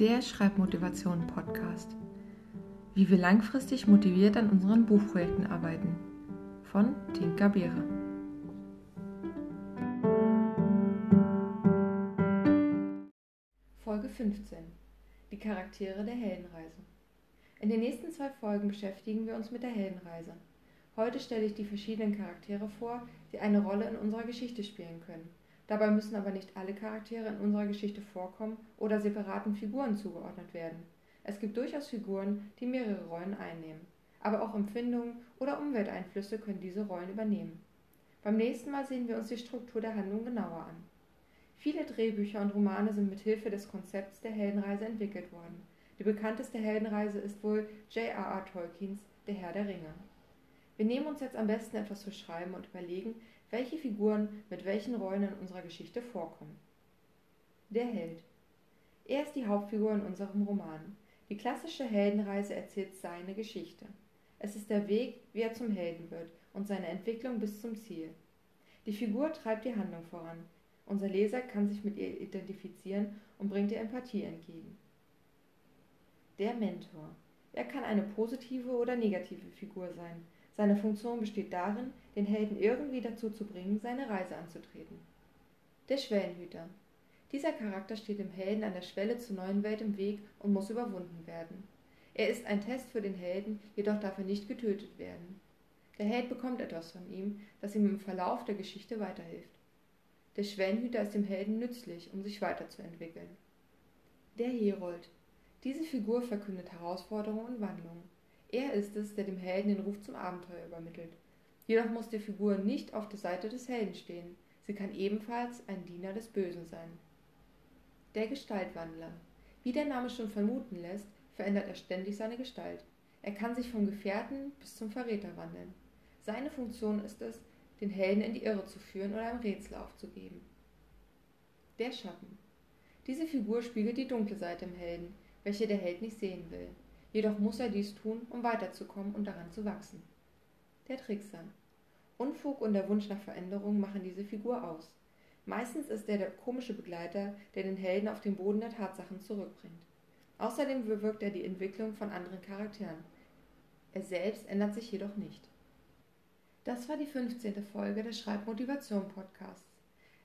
der Schreibmotivation-Podcast. Wie wir langfristig motiviert an unseren Buchprojekten arbeiten. Von Tinka Beere. Folge 15. Die Charaktere der Heldenreise. In den nächsten zwei Folgen beschäftigen wir uns mit der Heldenreise. Heute stelle ich die verschiedenen Charaktere vor, die eine Rolle in unserer Geschichte spielen können. Dabei müssen aber nicht alle Charaktere in unserer Geschichte vorkommen oder separaten Figuren zugeordnet werden. Es gibt durchaus Figuren, die mehrere Rollen einnehmen. Aber auch Empfindungen oder Umwelteinflüsse können diese Rollen übernehmen. Beim nächsten Mal sehen wir uns die Struktur der Handlung genauer an. Viele Drehbücher und Romane sind mit Hilfe des Konzepts der Heldenreise entwickelt worden. Die bekannteste Heldenreise ist wohl J.R.R. Tolkiens Der Herr der Ringe. Wir nehmen uns jetzt am besten etwas zu schreiben und überlegen, welche Figuren mit welchen Rollen in unserer Geschichte vorkommen. Der Held. Er ist die Hauptfigur in unserem Roman. Die klassische Heldenreise erzählt seine Geschichte. Es ist der Weg, wie er zum Helden wird und seine Entwicklung bis zum Ziel. Die Figur treibt die Handlung voran. Unser Leser kann sich mit ihr identifizieren und bringt ihr Empathie entgegen. Der Mentor. Er kann eine positive oder negative Figur sein. Seine Funktion besteht darin, den Helden irgendwie dazu zu bringen, seine Reise anzutreten. Der Schwellenhüter. Dieser Charakter steht dem Helden an der Schwelle zur neuen Welt im Weg und muss überwunden werden. Er ist ein Test für den Helden, jedoch darf er nicht getötet werden. Der Held bekommt etwas von ihm, das ihm im Verlauf der Geschichte weiterhilft. Der Schwellenhüter ist dem Helden nützlich, um sich weiterzuentwickeln. Der Herold. Diese Figur verkündet Herausforderungen und Wandlungen. Er ist es, der dem Helden den Ruf zum Abenteuer übermittelt. Jedoch muss die Figur nicht auf der Seite des Helden stehen. Sie kann ebenfalls ein Diener des Bösen sein. Der Gestaltwandler. Wie der Name schon vermuten lässt, verändert er ständig seine Gestalt. Er kann sich vom Gefährten bis zum Verräter wandeln. Seine Funktion ist es, den Helden in die Irre zu führen oder ein Rätsel aufzugeben. Der Schatten. Diese Figur spiegelt die dunkle Seite im Helden, welche der Held nicht sehen will. Jedoch muss er dies tun, um weiterzukommen und daran zu wachsen. Der Trickser. Unfug und der Wunsch nach Veränderung machen diese Figur aus. Meistens ist er der komische Begleiter, der den Helden auf den Boden der Tatsachen zurückbringt. Außerdem bewirkt er die Entwicklung von anderen Charakteren. Er selbst ändert sich jedoch nicht. Das war die 15. Folge des Schreibmotivation Podcasts.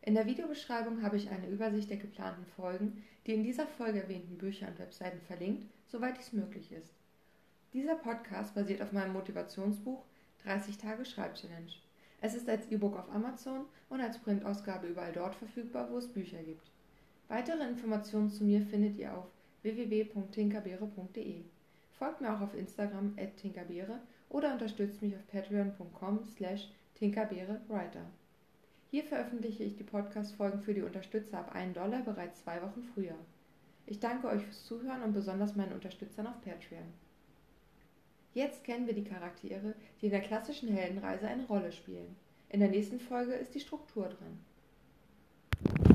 In der Videobeschreibung habe ich eine Übersicht der geplanten Folgen, die in dieser Folge erwähnten Bücher und Webseiten verlinkt, soweit dies möglich ist. Dieser Podcast basiert auf meinem Motivationsbuch 30 Tage Schreibchallenge. Es ist als E-Book auf Amazon und als Printausgabe überall dort verfügbar, wo es Bücher gibt. Weitere Informationen zu mir findet ihr auf www.tinkerbeere.de. Folgt mir auch auf Instagram at tinkerbeere oder unterstützt mich auf patreon.com slash tinkerbeerewriter. Hier veröffentliche ich die Podcast-Folgen für die Unterstützer ab 1 Dollar bereits zwei Wochen früher. Ich danke euch fürs Zuhören und besonders meinen Unterstützern auf Patreon. Jetzt kennen wir die Charaktere, die in der klassischen Heldenreise eine Rolle spielen. In der nächsten Folge ist die Struktur drin.